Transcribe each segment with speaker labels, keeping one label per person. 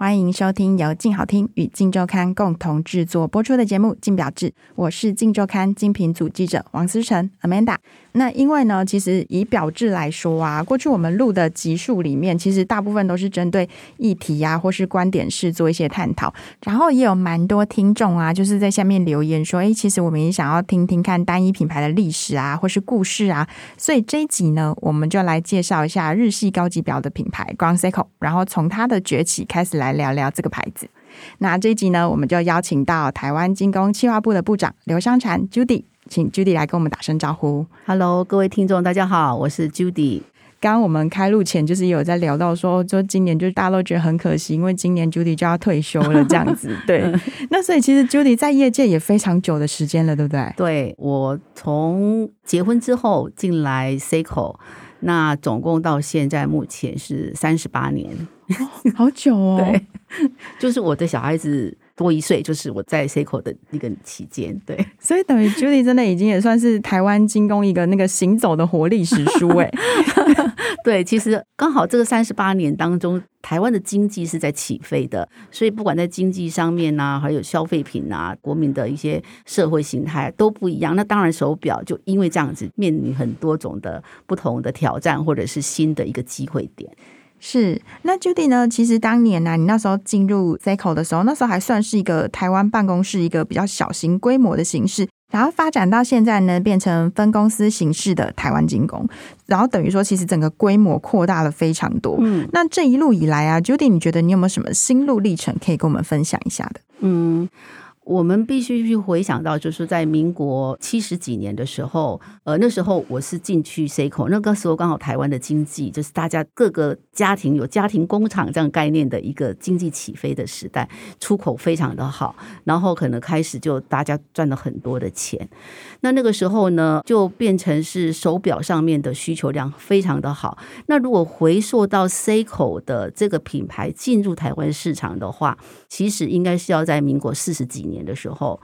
Speaker 1: 欢迎收听由静好听与静周刊共同制作播出的节目《静表志》，我是静周刊精品组记者王思成 Amanda。那因为呢，其实以表志来说啊，过去我们录的集数里面，其实大部分都是针对议题啊，或是观点式做一些探讨。然后也有蛮多听众啊，就是在下面留言说，哎，其实我们也想要听听看单一品牌的历史啊，或是故事啊。所以这一集呢，我们就来介绍一下日系高级表的品牌 Grand Seiko，然后从它的崛起开始来聊聊这个牌子。那这一集呢，我们就邀请到台湾精工企划部的部长刘香婵 Judy。请 Judy 来跟我们打声招呼。
Speaker 2: Hello，各位听众，大家好，我是 Judy。
Speaker 1: 刚刚我们开录前就是有在聊到说，就今年就大家都觉得很可惜，因为今年 Judy 就要退休了这样子。对，那所以其实 Judy 在业界也非常久的时间了，对不对？
Speaker 2: 对，我从结婚之后进来 Seiko，那总共到现在目前是三十八年，
Speaker 1: 哦，好久哦。
Speaker 2: 对，就是我的小孩子。多一岁，就是我在 Seiko 的一个期间，对，
Speaker 1: 所以等于 Judy 真的已经也算是台湾精工一个那个行走的活历史书哎。
Speaker 2: 对，其实刚好这个三十八年当中，台湾的经济是在起飞的，所以不管在经济上面呐、啊，还有消费品啊，国民的一些社会形态都不一样。那当然，手表就因为这样子，面临很多种的不同的挑战，或者是新的一个机会点。
Speaker 1: 是，那 Judy 呢？其实当年呢、啊，你那时候进入 Seiko 的时候，那时候还算是一个台湾办公室一个比较小型规模的形式，然后发展到现在呢，变成分公司形式的台湾精工，然后等于说，其实整个规模扩大了非常多。嗯，那这一路以来啊，Judy，你觉得你有没有什么心路历程可以跟我们分享一下的？
Speaker 2: 嗯。我们必须去回想到，就是在民国七十几年的时候，呃，那时候我是进去 C 口那个时候刚好台湾的经济就是大家各个家庭有家庭工厂这样概念的一个经济起飞的时代，出口非常的好，然后可能开始就大家赚了很多的钱。那那个时候呢，就变成是手表上面的需求量非常的好。那如果回溯到 C 口的这个品牌进入台湾市场的话，其实应该是要在民国四十几年的时候，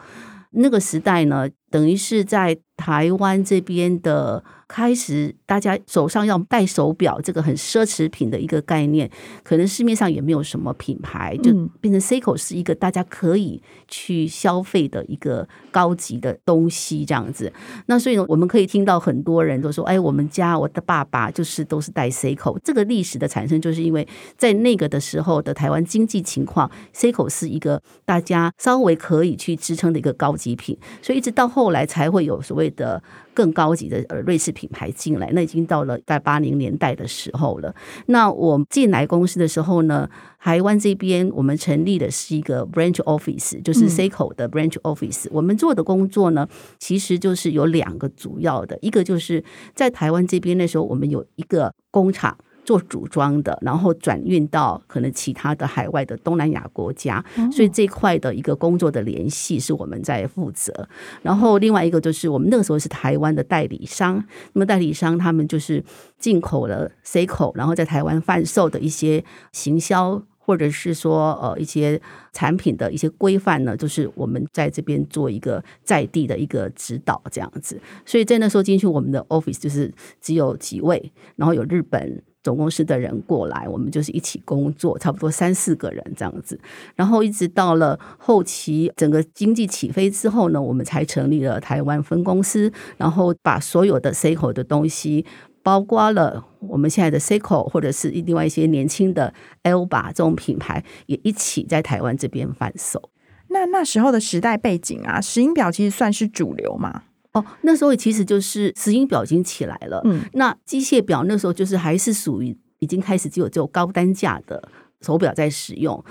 Speaker 2: 那个时代呢，等于是在台湾这边的。开始，大家手上要戴手表，这个很奢侈品的一个概念，可能市面上也没有什么品牌，就变成 Seiko 是一个大家可以去消费的一个高级的东西，这样子。那所以呢，我们可以听到很多人都说：“哎，我们家我的爸爸就是都是戴 Seiko。”这个历史的产生，就是因为在那个的时候的台湾经济情况，Seiko 是一个大家稍微可以去支撑的一个高级品，所以一直到后来才会有所谓的。更高级的呃瑞士品牌进来，那已经到了在八零年代的时候了。那我进来公司的时候呢，台湾这边我们成立的是一个 branch office，就是 Seiko 的 branch office。我们做的工作呢，其实就是有两个主要的，一个就是在台湾这边那时候我们有一个工厂。做组装的，然后转运到可能其他的海外的东南亚国家，所以这块的一个工作的联系是我们在负责。然后另外一个就是我们那个时候是台湾的代理商，那么代理商他们就是进口了 Seiko，然后在台湾贩售的一些行销或者是说呃一些产品的一些规范呢，就是我们在这边做一个在地的一个指导这样子。所以在那时候进去我们的 office 就是只有几位，然后有日本。总公司的人过来，我们就是一起工作，差不多三四个人这样子。然后一直到了后期，整个经济起飞之后呢，我们才成立了台湾分公司，然后把所有的 CEO 的东西，包括了我们现在的 Seiko，或者是另外一些年轻的 Alba 这种品牌，也一起在台湾这边贩售。
Speaker 1: 那那时候的时代背景啊，石英表其实算是主流嘛？
Speaker 2: 哦，那时候其实就是石英表已经起来了，嗯，那机械表那时候就是还是属于已经开始只有只有高单价的手表在使用。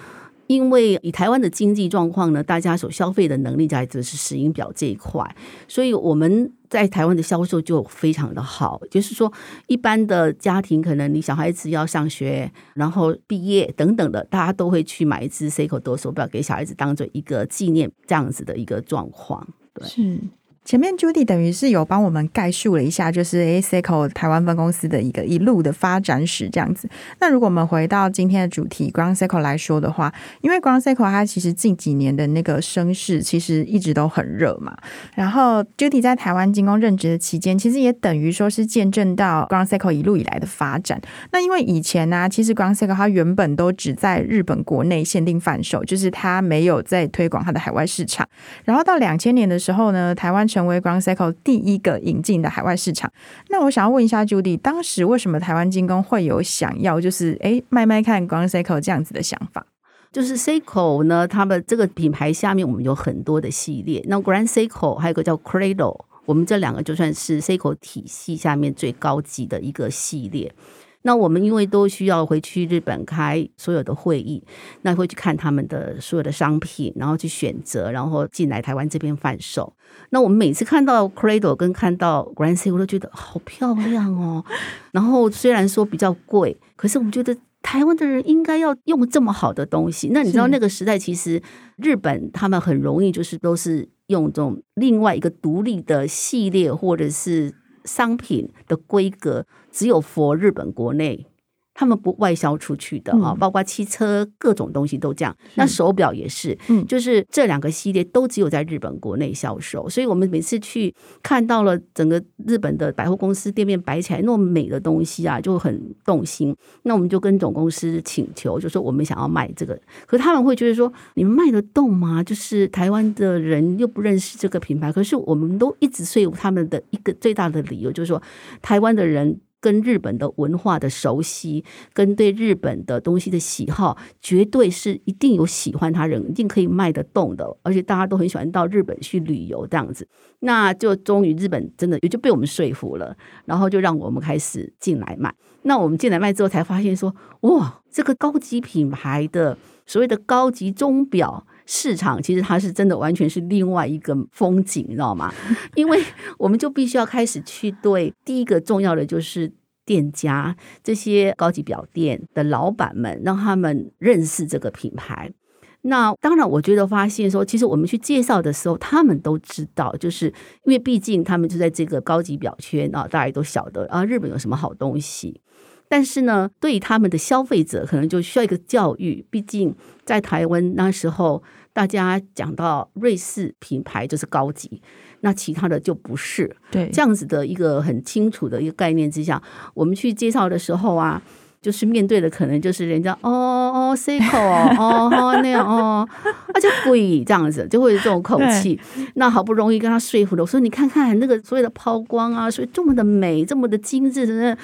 Speaker 2: 因为以台湾的经济状况呢，大家所消费的能力在就是石英表这一块，所以我们在台湾的销售就非常的好。就是说，一般的家庭可能你小孩子要上学，然后毕业等等的，大家都会去买一只 Seiko 多手表给小孩子当做一个纪念，这样子的一个状况。对，
Speaker 1: 是。前面 Judy 等于是有帮我们概述了一下，就是 Seiko 台湾分公司的一个一路的发展史这样子。那如果我们回到今天的主题 Ground Seiko 来说的话，因为 Ground Seiko 它其实近几年的那个声势其实一直都很热嘛。然后 Judy 在台湾精工任职的期间，其实也等于说是见证到 Ground Seiko 一路以来的发展。那因为以前呢、其实 Ground Seiko 它原本都只在日本国内限定贩售，就是它没有在推广它的海外市场。然后到两千年的时候呢，台湾成为 Grand Seiko 第一个引进的海外市场，那我想要问一下 Judy，当时为什么台湾精工会有想要就是哎卖卖看 Grand Seiko 这样子的想法？
Speaker 2: 就是 Seiko 呢，他们这个品牌下面我们有很多的系列，那 Grand Seiko 还有个叫 Credo，我们这两个就算是 Seiko 体系下面最高级的一个系列。那我们因为都需要回去日本开所有的会议，那会去看他们的所有的商品，然后去选择，然后进来台湾这边贩售。那我们每次看到 Credo 跟看到 Grand Seiko 我都觉得好漂亮哦。然后虽然说比较贵，可是我们觉得台湾的人应该要用这么好的东西。那你知道那个时代其实日本他们很容易就是都是用这种另外一个独立的系列或者是。商品的规格只有佛日本国内。他们不外销出去的啊，嗯、包括汽车各种东西都这样。那手表也是，嗯，就是这两个系列都只有在日本国内销售。所以我们每次去看到了整个日本的百货公司店面摆起来那么美的东西啊，就很动心。那我们就跟总公司请求，就说我们想要卖这个，可他们会觉得说，你们卖得动吗？就是台湾的人又不认识这个品牌，可是我们都一直说服他们的一个最大的理由，就是说台湾的人。跟日本的文化的熟悉，跟对日本的东西的喜好，绝对是一定有喜欢他人，一定可以卖得动的。而且大家都很喜欢到日本去旅游这样子，那就终于日本真的也就被我们说服了，然后就让我们开始进来卖。那我们进来卖之后，才发现说，哇，这个高级品牌的所谓的高级钟表。市场其实它是真的完全是另外一个风景，你知道吗？因为我们就必须要开始去对第一个重要的就是店家这些高级表店的老板们，让他们认识这个品牌。那当然，我觉得发现说，其实我们去介绍的时候，他们都知道，就是因为毕竟他们就在这个高级表圈啊，大家都晓得啊，日本有什么好东西。但是呢，对于他们的消费者，可能就需要一个教育。毕竟在台湾那时候，大家讲到瑞士品牌就是高级，那其他的就不是。对，这样子的一个很清楚的一个概念之下，我们去介绍的时候啊，就是面对的可能就是人家哦哦 Seiko 哦哦那样哦，而且贵这样子，就会有这种口气。那好不容易跟他说服了，我说你看看那个所谓的抛光啊，所以这么的美，这么的精致，真的。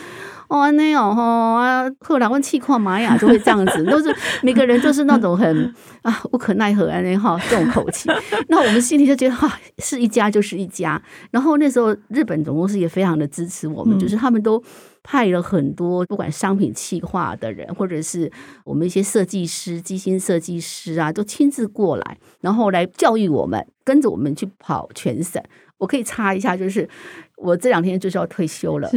Speaker 2: 哦，那样哈啊，后来问气矿玛雅就会这样子，都是每个人都是那种很啊无可奈何啊那哈这种口气。那我们心里就觉得哈、啊，是一家就是一家。然后那时候日本总公司也非常的支持我们，嗯、就是他们都派了很多不管商品企划的人，或者是我们一些设计师、机芯设计师啊，都亲自过来，然后来教育我们，跟着我们去跑全省。我可以插一下，就是我这两天就是要退休了。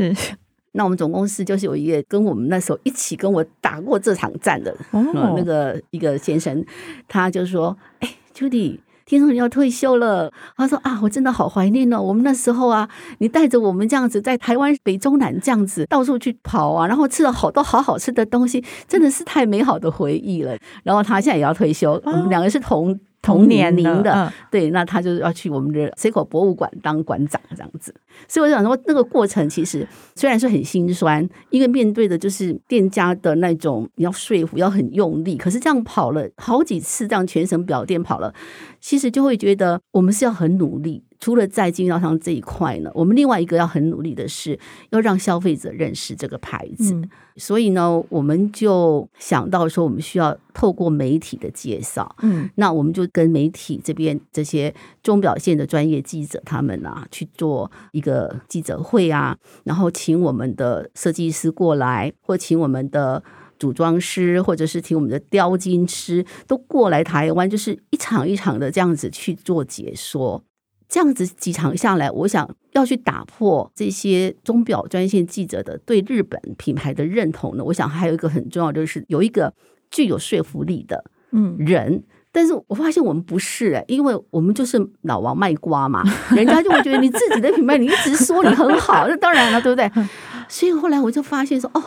Speaker 2: 那我们总公司就是有一个跟我们那时候一起跟我打过这场战的、oh. 那个一个先生，他就说：“哎，Judy，听说你要退休了。”他说：“啊，我真的好怀念哦，我们那时候啊，你带着我们这样子在台湾北中南这样子到处去跑啊，然后吃了好多好好吃的东西，真的是太美好的回忆了。”然后他现在也要退休，oh. 我们两个是同。同年龄的，嗯、对，那他就是要去我们的 Seiko 博物馆当馆长这样子，所以我想说，那个过程其实虽然是很心酸，因为面对的就是店家的那种你要说服，要很用力，可是这样跑了好几次，这样全省表店跑了，其实就会觉得我们是要很努力。除了在经销商这一块呢，我们另外一个要很努力的是要让消费者认识这个牌子。嗯、所以呢，我们就想到说，我们需要透过媒体的介绍。嗯，那我们就跟媒体这边这些钟表线的专业记者他们啊去做一个记者会啊，然后请我们的设计师过来，或请我们的组装师，或者是请我们的雕金师，都过来台湾，就是一场一场的这样子去做解说。这样子几场下来，我想要去打破这些钟表专线记者的对日本品牌的认同呢。我想还有一个很重要，就是有一个具有说服力的嗯人。嗯但是我发现我们不是哎，因为我们就是老王卖瓜嘛，人家就会觉得你自己的品牌，你一直说你很好，那当然了，对不对？所以后来我就发现说，哦，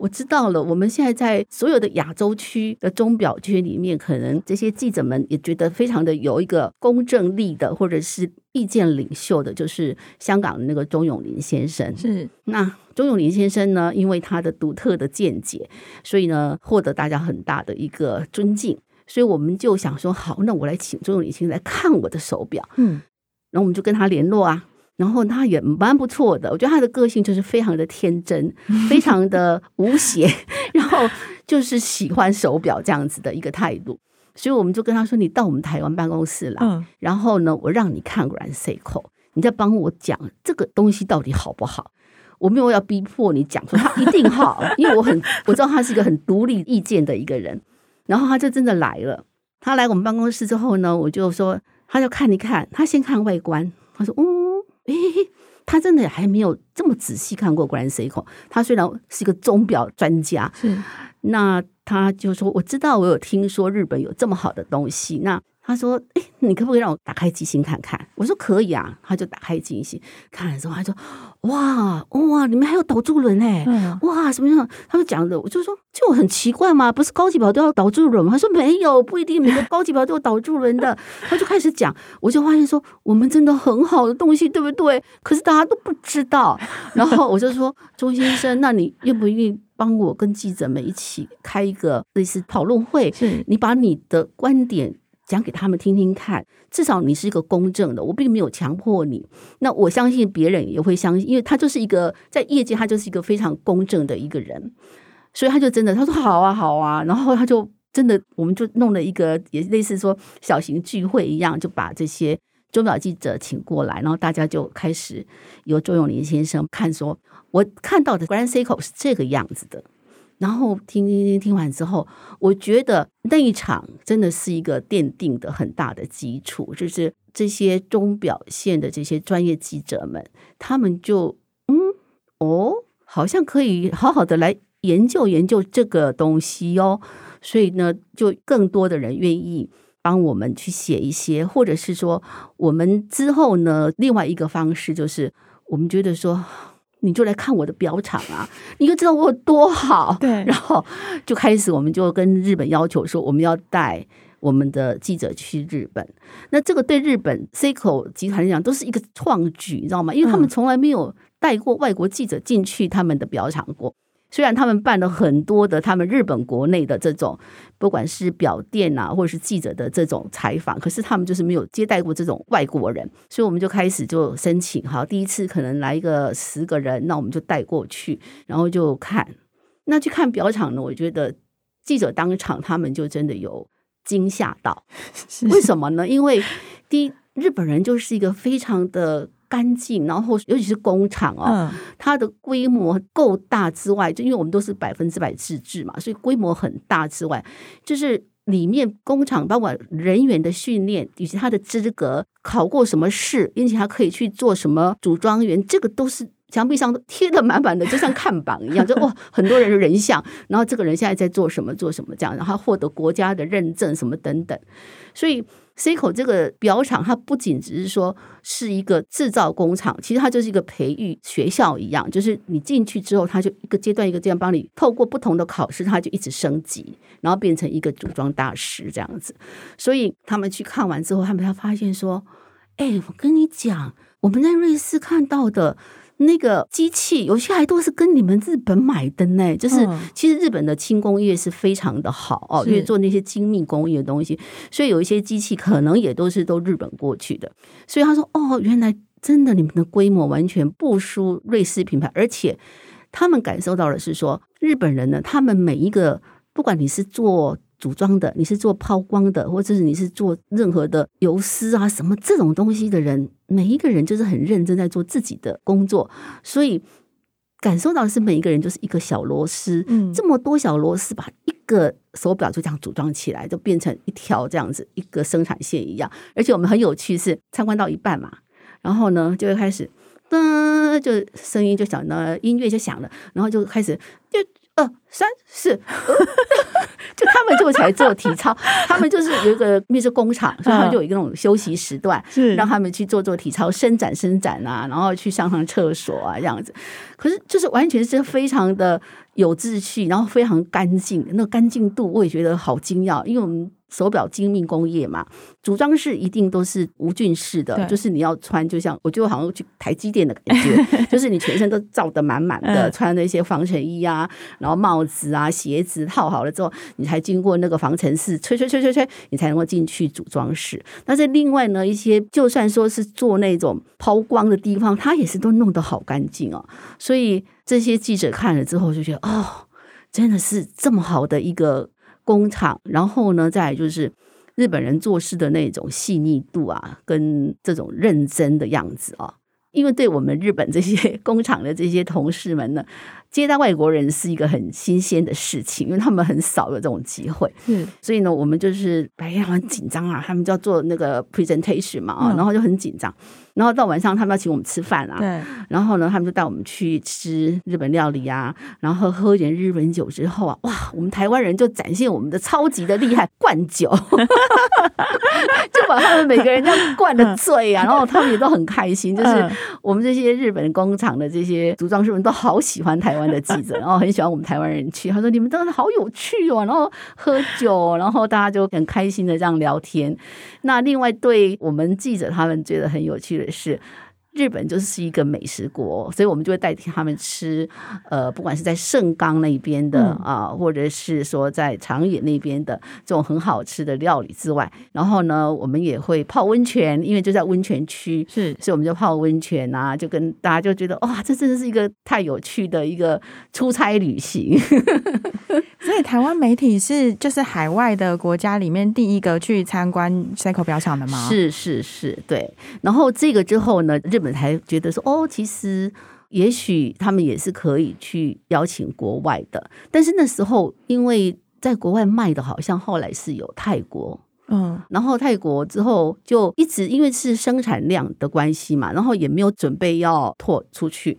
Speaker 2: 我知道了，我们现在在所有的亚洲区的钟表圈里面，可能这些记者们也觉得非常的有一个公正力的，或者是意见领袖的，就是香港的那个钟永林先生。
Speaker 1: 是
Speaker 2: 那钟永林先生呢，因为他的独特的见解，所以呢，获得大家很大的一个尊敬。所以我们就想说，好，那我来请钟永林先生来看我的手表。嗯，然后我们就跟他联络啊，然后他也蛮不错的。我觉得他的个性就是非常的天真，非常的无邪，然后就是喜欢手表这样子的一个态度。所以我们就跟他说：“你到我们台湾办公室来，嗯，然后呢，我让你看 Grand Seiko，你再帮我讲这个东西到底好不好？我没有要逼迫你讲说他一定好，因为我很 我知道他是一个很独立意见的一个人。”然后他就真的来了。他来我们办公室之后呢，我就说，他就看一看。他先看外观，他说：“嗯，诶，他真的还没有这么仔细看过 Grand Seiko。他虽然是一个钟表专家，是那他就说，我知道，我有听说日本有这么好的东西。那。”他说：“哎，你可不可以让我打开机芯看看？”我说：“可以啊。”他就打开机芯看了之后，他说：“哇哇，里面还有导柱轮哎！嗯、哇，什么样？”他就讲的，我就说：“就很奇怪嘛，不是高级表都要导柱轮吗？”他说：“没有，不一定每个高级表都有导柱轮的。”他就开始讲，我就发现说：“我们真的很好的东西，对不对？可是大家都不知道。”然后我就说：“钟先生，那你愿不愿意帮我跟记者们一起开一个类似讨论会？是你把你的观点。”讲给他们听听看，至少你是一个公正的，我并没有强迫你。那我相信别人也会相信，因为他就是一个在业界，他就是一个非常公正的一个人，所以他就真的他说好啊好啊，然后他就真的我们就弄了一个也类似说小型聚会一样，就把这些钟表记者请过来，然后大家就开始由周永林先生看说，我看到的 Grand Seiko 是这个样子的。然后听听听听完之后，我觉得那一场真的是一个奠定的很大的基础，就是这些钟表线的这些专业记者们，他们就嗯哦，好像可以好好的来研究研究这个东西哦。所以呢，就更多的人愿意帮我们去写一些，或者是说，我们之后呢，另外一个方式就是，我们觉得说。你就来看我的表场啊，你就知道我有多好。对，然后就开始，我们就跟日本要求说，我们要带我们的记者去日本。那这个对日本 Seiko 集团来讲都是一个创举，你知道吗？因为他们从来没有带过外国记者进去他们的表场过。虽然他们办了很多的他们日本国内的这种，不管是表店啊，或者是记者的这种采访，可是他们就是没有接待过这种外国人，所以我们就开始就申请，好，第一次可能来一个十个人，那我们就带过去，然后就看。那去看表场呢，我觉得记者当场他们就真的有惊吓到，为什么呢？因为第一，日本人就是一个非常的。干净，然后尤其是工厂哦，嗯、它的规模够大之外，就因为我们都是百分之百自制嘛，所以规模很大之外，就是里面工厂包括人员的训练以及他的资格，考过什么试，并且他可以去做什么组装员，这个都是墙壁上都贴的满满的，就像看榜一样，就哇，很多人的人像，然后这个人现在在做什么做什么这样，然后获得国家的认证什么等等，所以。C 口这个表厂，它不仅只是说是一个制造工厂，其实它就是一个培育学校一样，就是你进去之后，它就一个阶段一个这样帮你透过不同的考试，它就一直升级，然后变成一个组装大师这样子。所以他们去看完之后，他们才发现说：“哎，我跟你讲，我们在瑞士看到的。”那个机器有些还都是跟你们日本买的呢，就是其实日本的轻工业是非常的好哦，因为做那些精密工艺的东西，所以有一些机器可能也都是都日本过去的。所以他说：“哦，原来真的你们的规模完全不输瑞士品牌，而且他们感受到的是说，日本人呢，他们每一个不管你是做。”组装的，你是做抛光的，或者是你是做任何的油丝啊什么这种东西的人，每一个人就是很认真在做自己的工作，所以感受到的是每一个人就是一个小螺丝，嗯，这么多小螺丝把一个手表就这样组装起来，就变成一条这样子一个生产线一样。而且我们很有趣是参观到一半嘛，然后呢就会开始噔，就声音就响了，音乐就响了，然后就开始就。二三四，就他们就才做体操，他们就是有一个密室工厂，所以他们就有一个那种休息时段，是让他们去做做体操，伸展伸展啊，然后去上上厕所啊这样子。可是就是完全是非常的有秩序，然后非常干净，那个干净度我也觉得好惊讶，因为我们。手表精密工业嘛，组装式一定都是无菌式的，就是你要穿，就像我就好像去台积电的感觉，就是你全身都罩得满满的，穿那些防尘衣啊，然后帽子啊、鞋子套好了之后，你才经过那个防尘室吹吹吹吹吹，你才能够进去组装室。但是另外呢，一些就算说是做那种抛光的地方，它也是都弄得好干净哦。所以这些记者看了之后就觉得，哦，真的是这么好的一个。工厂，然后呢，再来就是日本人做事的那种细腻度啊，跟这种认真的样子啊，因为对我们日本这些工厂的这些同事们呢。接待外国人是一个很新鲜的事情，因为他们很少有这种机会，嗯，所以呢，我们就是白天很紧张啊，他们就要做那个 presentation 嘛，啊、嗯，然后就很紧张，然后到晚上他们要请我们吃饭啊，对，然后呢，他们就带我们去吃日本料理啊，然后喝一点日本酒之后啊，哇，我们台湾人就展现我们的超级的厉害，灌酒，就把他们每个人这样灌的醉啊，然后他们也都很开心，就是我们这些日本工厂的这些组装师们都好喜欢台湾。的记者，然 后很喜欢我们台湾人去，他说你们真的好有趣哦，然后喝酒，然后大家就很开心的这样聊天。那另外对我们记者他们觉得很有趣的是。日本就是一个美食国，所以我们就会代替他们吃，呃，不管是在盛冈那边的啊，或者是说在长野那边的这种很好吃的料理之外，然后呢，我们也会泡温泉，因为就在温泉区，是，所以我们就泡温泉啊，就跟大家就觉得哇，这真的是一个太有趣的一个出差旅行。
Speaker 1: 所以台湾媒体是就是海外的国家里面第一个去参观 Seiko 表厂的吗？
Speaker 2: 是是是，对。然后这个之后呢，日我们才觉得说，哦，其实也许他们也是可以去邀请国外的。但是那时候，因为在国外卖的好像后来是有泰国，嗯，然后泰国之后就一直因为是生产量的关系嘛，然后也没有准备要拓出去。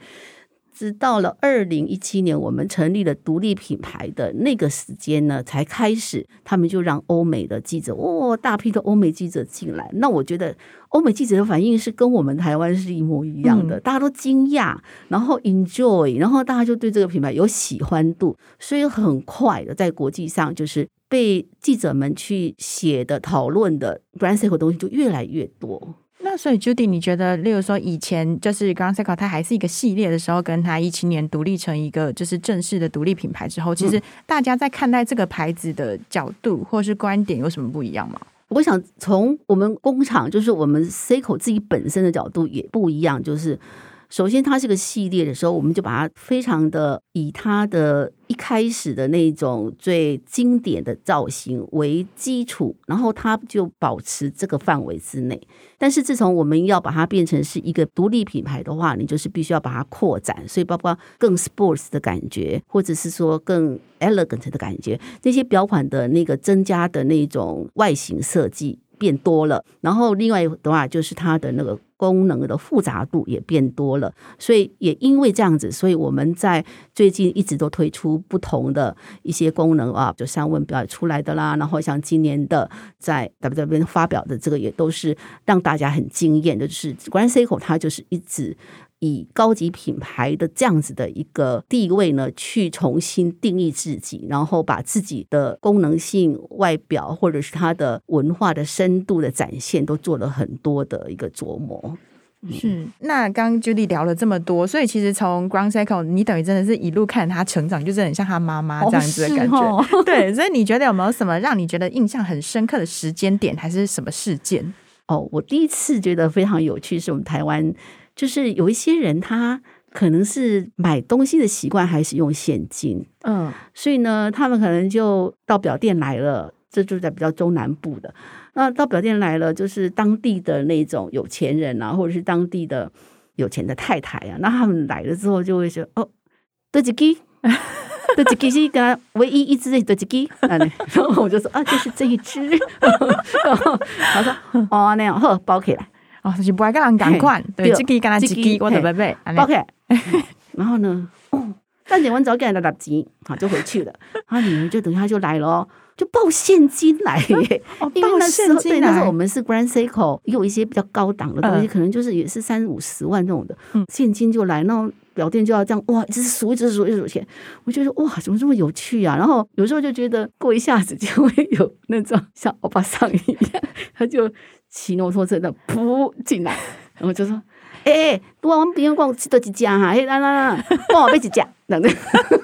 Speaker 2: 直到了二零一七年，我们成立了独立品牌的那个时间呢，才开始，他们就让欧美的记者，哦，大批的欧美记者进来。那我觉得欧美记者的反应是跟我们台湾是一模一样的，大家都惊讶，然后 enjoy，然后大家就对这个品牌有喜欢度，所以很快的在国际上就是被记者们去写的、讨论的 brand Seiko 的东西就越来越多。
Speaker 1: 那所以，Judy，你觉得，例如说，以前就是 Grand Seiko 它还是一个系列的时候，跟它一七年独立成一个就是正式的独立品牌之后，其实大家在看待这个牌子的角度或是观点有什么不一样吗？
Speaker 2: 我想从我们工厂，就是我们 Seiko 自己本身的角度也不一样，就是。首先，它是个系列的时候，我们就把它非常的以它的一开始的那种最经典的造型为基础，然后它就保持这个范围之内。但是，自从我们要把它变成是一个独立品牌的话，你就是必须要把它扩展，所以包括更 sports 的感觉，或者是说更 elegant 的感觉，那些表款的那个增加的那种外形设计变多了。然后，另外的话就是它的那个。功能的复杂度也变多了，所以也因为这样子，所以我们在最近一直都推出不同的一些功能啊，就三问表出来的啦，然后像今年的在 W W 发表的这个也都是让大家很惊艳的，就是 Grand Seiko 它就是一直。以高级品牌的这样子的一个地位呢，去重新定义自己，然后把自己的功能性、外表或者是它的文化的深度的展现，都做了很多的一个琢磨。
Speaker 1: 是，那刚刚 Judy 聊了这么多，所以其实从 Seiko，你等于真的是一路看他成长，就是很像他妈妈这样子的感觉。哦哦、对，所以你觉得有没有什么让你觉得印象很深刻的时间点，还是什么事件？
Speaker 2: 哦，我第一次觉得非常有趣，是我们台湾。就是有一些人，他可能是买东西的习惯还是用现金，嗯，所以呢，他们可能就到表店来了，这就在比较中南部的。那到表店来了，就是当地的那种有钱人啊，或者是当地的有钱的太太啊，那他们来了之后就会说：“哦，多几只，多几只是跟唯一一只的多几只，然后我就说啊，就是这一只，然后他说哦那样好包起来，
Speaker 1: 哦就是不爱跟人同款，对，自己跟他自己我特
Speaker 2: 别买，OK，然后呢，哦，但结完早给人拿钱，好就回去了，然 后女儿就等一下就来了。就报现金来。耶，
Speaker 1: 哦、
Speaker 2: 因为那时候
Speaker 1: 报现金
Speaker 2: 那时候我们是 Grand Seiko，也有一些比较高档的东西，
Speaker 1: 嗯、
Speaker 2: 可能就是也是三五十万那种的，嗯、现金就来，然后表店就要这样哇，一直数一直数一直数钱，我觉得哇，怎么这么有趣啊？然后有时候就觉得过一下子就会有那种像欧巴桑一样，他就骑摩托车的扑进来，然后就说。哎、欸，我我们朋友讲吃多几家哈，哎，啦啦啦，帮我买几家，等等。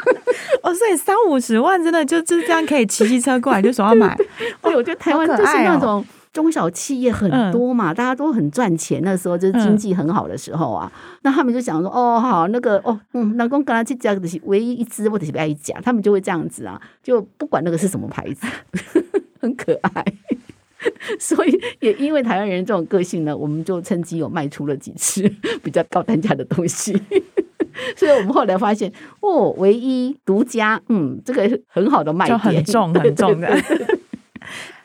Speaker 1: 哦，所以三五十万真的就就这样可以骑机车过来就说要买。
Speaker 2: 对，我觉得台湾就是那种中小企业很多嘛，大家都很赚钱。那时候就是经济很好的时候啊，那他们就想说，哦，好，那个哦，嗯，老公跟他去家的是唯一一只或者是爱一家，他们就会这样子啊，就不管那个是什么牌子，很可爱。所以也因为台湾人这种个性呢，我们就趁机有卖出了几次 比较高单价的东西。所以我们后来发现，哦，唯一独家，嗯，这个很好的卖点，
Speaker 1: 就很重很重的。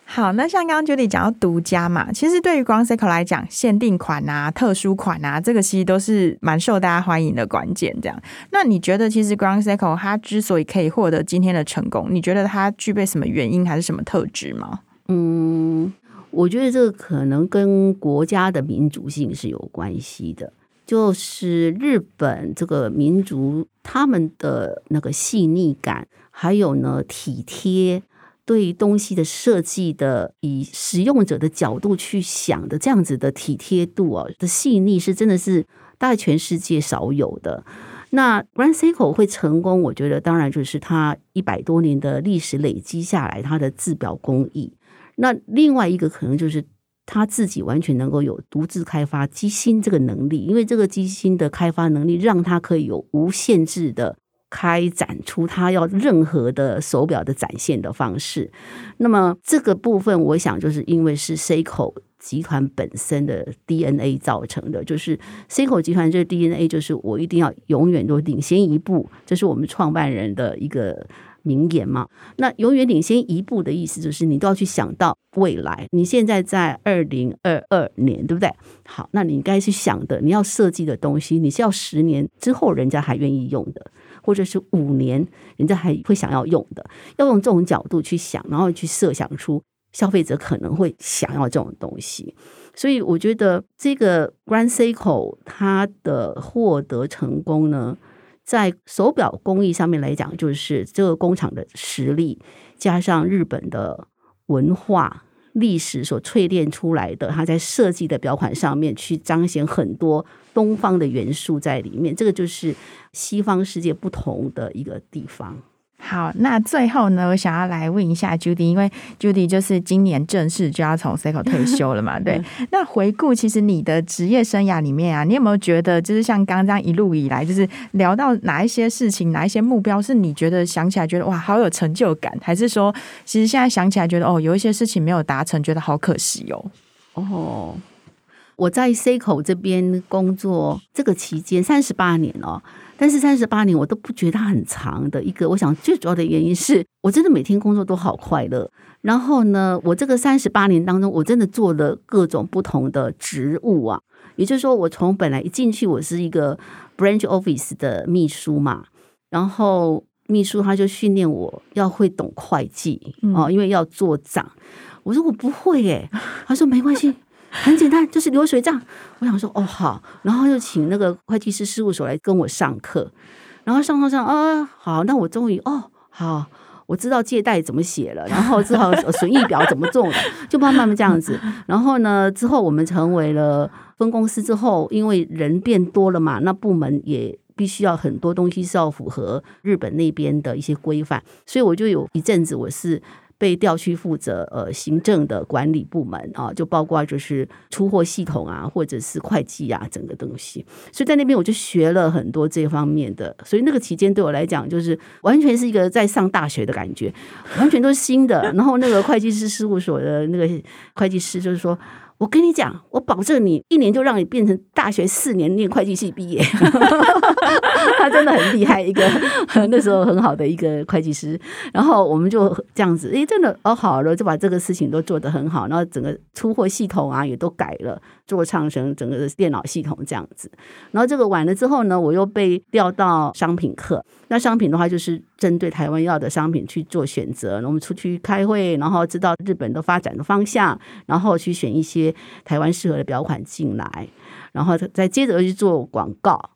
Speaker 1: 好，那像刚刚 Judy 讲到独家嘛，其实对于 Grand Seiko 来讲，限定款啊、特殊款啊，这个其实都是蛮受大家欢迎的关键。这样，那你觉得其实 Grand Seiko 它之所以可以获得今天的成功，你觉得它具备什么原因还是什么特质吗？
Speaker 2: 嗯，我觉得这个可能跟国家的民族性是有关系的。就是日本这个民族，他们的那个细腻感，还有呢体贴，对东西的设计的，以使用者的角度去想的这样子的体贴度啊的细腻，是真的是大概全世界少有的。那 Grand Seiko 会成功，我觉得当然就是它一百多年的历史累积下来，它的制表工艺。那另外一个可能就是他自己完全能够有独自开发机芯这个能力，因为这个机芯的开发能力让他可以有无限制的开展出他要任何的手表的展现的方式。那么这个部分，我想就是因为是 Seiko 集团本身的 DNA 造成的，就是 Seiko 集团这个 DNA 就是我一定要永远都领先一步，这是我们创办人的一个。名言嘛，那永远领先一步的意思就是你都要去想到未来。你现在在二零二二年，对不对？好，那你应该去想的，你要设计的东西，你是要十年之后人家还愿意用的，或者是五年人家还会想要用的，要用这种角度去想，然后去设想出消费者可能会想要这种东西。所以我觉得这个 Grand Seiko 它的获得成功呢，在手表工艺上面来讲，就是这个工厂的实力，加上日本的文化历史所淬炼出来的，它在设计的表款上面去彰显很多东方的元素在里面，这个就是西方世界不同的一个地方。
Speaker 1: 好，那最后呢，我想要来问一下 Judy，因为 Judy 就是今年正式就要从 Seiko 退休了嘛，对。那回顾其实你的职业生涯里面啊，你有没有觉得就是像刚刚这样一路以来，就是聊到哪一些事情，哪一些目标是你觉得想起来觉得哇好有成就感，还是说其实现在想起来觉得哦有一些事情没有达成，觉得好可惜哦？
Speaker 2: 哦，我在 Seiko 这边工作这个期间三十八年哦。但是三十八年我都不觉得它很长的一个，我想最主要的原因是我真的每天工作都好快乐。然后呢，我这个三十八年当中，我真的做了各种不同的职务啊。也就是说，我从本来一进去，我是一个 branch office 的秘书嘛，然后秘书他就训练我要会懂会计哦，因为要做账。我说我不会耶，他说没关系。很简单，就是流水账。我想说，哦好，然后又请那个会计师事务所来跟我上课，然后上上上，啊好，那我终于哦好，我知道借贷怎么写了，然后之后损益表怎么做了，就慢慢慢这样子。然后呢，之后我们成为了分公司之后，因为人变多了嘛，那部门也必须要很多东西是要符合日本那边的一些规范，所以我就有一阵子我是。被调去负责呃行政的管理部门啊，就包括就是出货系统啊，或者是会计啊，整个东西。所以在那边我就学了很多这方面的，所以那个期间对我来讲就是完全是一个在上大学的感觉，完全都是新的。然后那个会计师事务所的那个会计师就是说。我跟你讲，我保证你一年就让你变成大学四年念会计系毕业。他真的很厉害，一个那时候很好的一个会计师。然后我们就这样子，诶，真的哦，好了，就把这个事情都做得很好。然后整个出货系统啊也都改了，做创生整个的电脑系统这样子。然后这个完了之后呢，我又被调到商品课。那商品的话，就是针对台湾要的商品去做选择。我们出去开会，然后知道日本的发展的方向，然后去选一些。台湾适合的表款进来，然后再接着去做广告，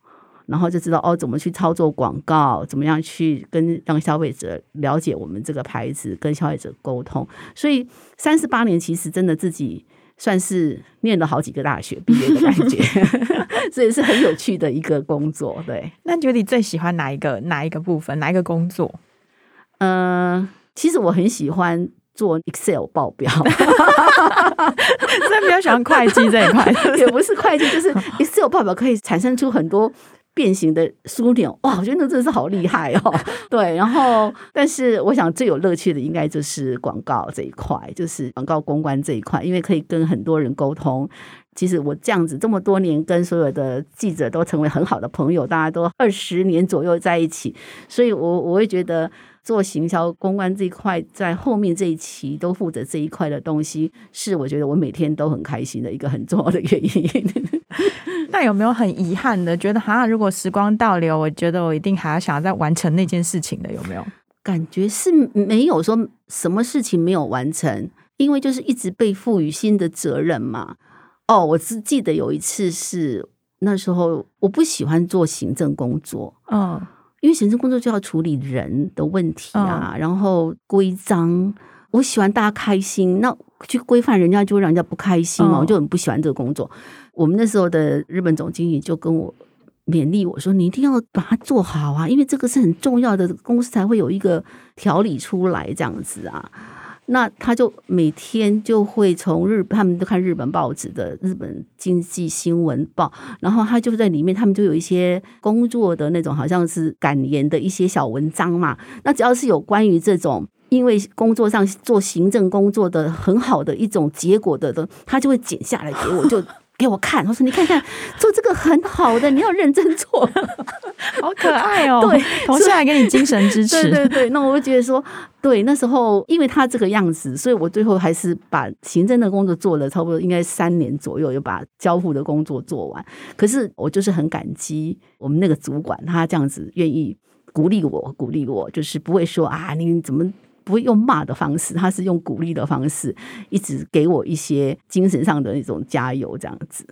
Speaker 2: 然后就知道哦，怎么去操作广告，怎么样去跟让消费者了解我们这个牌子，跟消费者沟通。所以三十八年其实真的自己算是念了好几个大学毕业的感觉，所以是很有趣的一个工作。对，
Speaker 1: 那你觉得你最喜欢哪一个哪一个部分，哪一个工作？
Speaker 2: 嗯、呃，其实我很喜欢。做 Excel 报表，所
Speaker 1: 以比较喜欢会计这一块，
Speaker 2: 也不是会计，就是 Excel 报表可以产生出很多变形的枢纽。哇，我觉得那真的是好厉害哦。对，然后，但是我想最有乐趣的应该就是广告这一块，就是广告公关这一块，因为可以跟很多人沟通。其实我这样子这么多年，跟所有的记者都成为很好的朋友，大家都二十年左右在一起，所以我我会觉得。做行销公关这一块，在后面这一期都负责这一块的东西，是我觉得我每天都很开心的一个很重要的原因。
Speaker 1: 那有没有很遗憾的？觉得好像如果时光倒流，我觉得我一定还要想要再完成那件事情的，有没有？
Speaker 2: 感觉是没有说什么事情没有完成，因为就是一直被赋予新的责任嘛。哦，我只记得有一次是那时候我不喜欢做行政工作，嗯。因为行政工作就要处理人的问题啊，哦、然后规章，我喜欢大家开心，那去规范人家就会让人家不开心嘛，哦、我就很不喜欢这个工作。我们那时候的日本总经理就跟我勉励我说：“你一定要把它做好啊，因为这个是很重要的，公司才会有一个条理出来这样子啊。”那他就每天就会从日，他们都看日本报纸的日本经济新闻报，然后他就在里面，他们就有一些工作的那种，好像是感言的一些小文章嘛。那只要是有关于这种，因为工作上做行政工作的很好的一种结果的的，他就会剪下来给我就。给我看，我说你看看，做这个很好的，你要认真做，
Speaker 1: 好可爱哦。对，同事还给你精神支持。
Speaker 2: 对对对，那我就觉得说，对，那时候因为他这个样子，所以我最后还是把行政的工作做了差不多应该三年左右，又把交付的工作做完。可是我就是很感激我们那个主管，他这样子愿意鼓励我，鼓励我，就是不会说啊，你怎么。不会用骂的方式，他是用鼓励的方式，一直给我一些精神上的那种加油，这样子。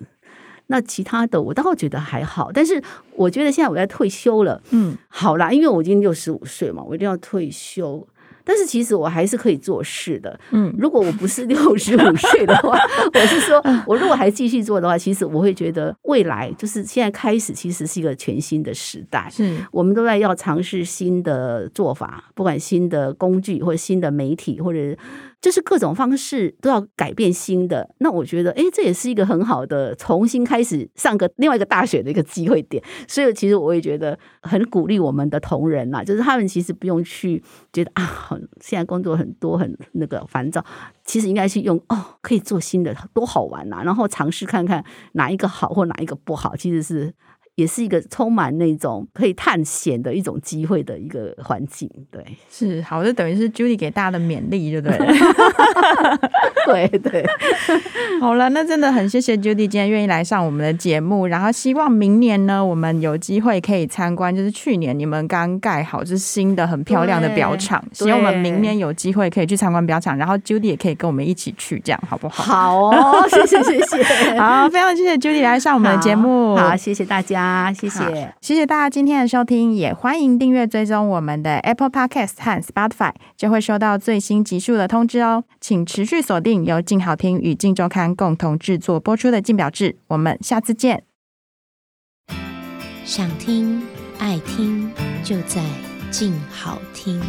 Speaker 2: 那其他的我倒觉得还好，但是我觉得现在我要退休了，嗯，好啦，因为我已经六十五岁嘛，我一定要退休。但是其实我还是可以做事的，嗯，如果我不是六十五 岁的话，我是说，我如果还继续做的话，其实我会觉得未来就是现在开始，其实是一个全新的时代，是。我们都在要尝试新的做法，不管新的工具或者新的媒体或者。就是各种方式都要改变新的，那我觉得，哎，这也是一个很好的重新开始上个另外一个大学的一个机会点。所以，其实我也觉得很鼓励我们的同仁呐，就是他们其实不用去觉得啊，很现在工作很多很那个烦躁，其实应该去用哦，可以做新的，多好玩呐，然后尝试看看哪一个好或哪一个不好，其实是。也是一个充满那种可以探险的一种机会的一个环境，对，
Speaker 1: 是好，就等于是 Judy 给大家的勉励，对不 对？
Speaker 2: 对对，
Speaker 1: 好了，那真的很谢谢 Judy 今天愿意来上我们的节目，然后希望明年呢，我们有机会可以参观，就是去年你们刚盖好就是新的很漂亮的表厂，希望我们明年有机会可以去参观表厂，然后 Judy 也可以跟我们一起去，这样好不好？
Speaker 2: 好哦，谢谢谢谢，
Speaker 1: 好，非常谢谢 Judy 来上我们的节目，
Speaker 2: 好，好，谢谢大家。啊，谢谢，
Speaker 1: 谢谢大家今天的收听，也欢迎订阅追踪我们的 Apple Podcast 和 Spotify，就会收到最新集数的通知哦。请持续锁定由静好听与静周刊共同制作播出的《静表志》，我们下次见。
Speaker 3: 想听爱听，就在静好听。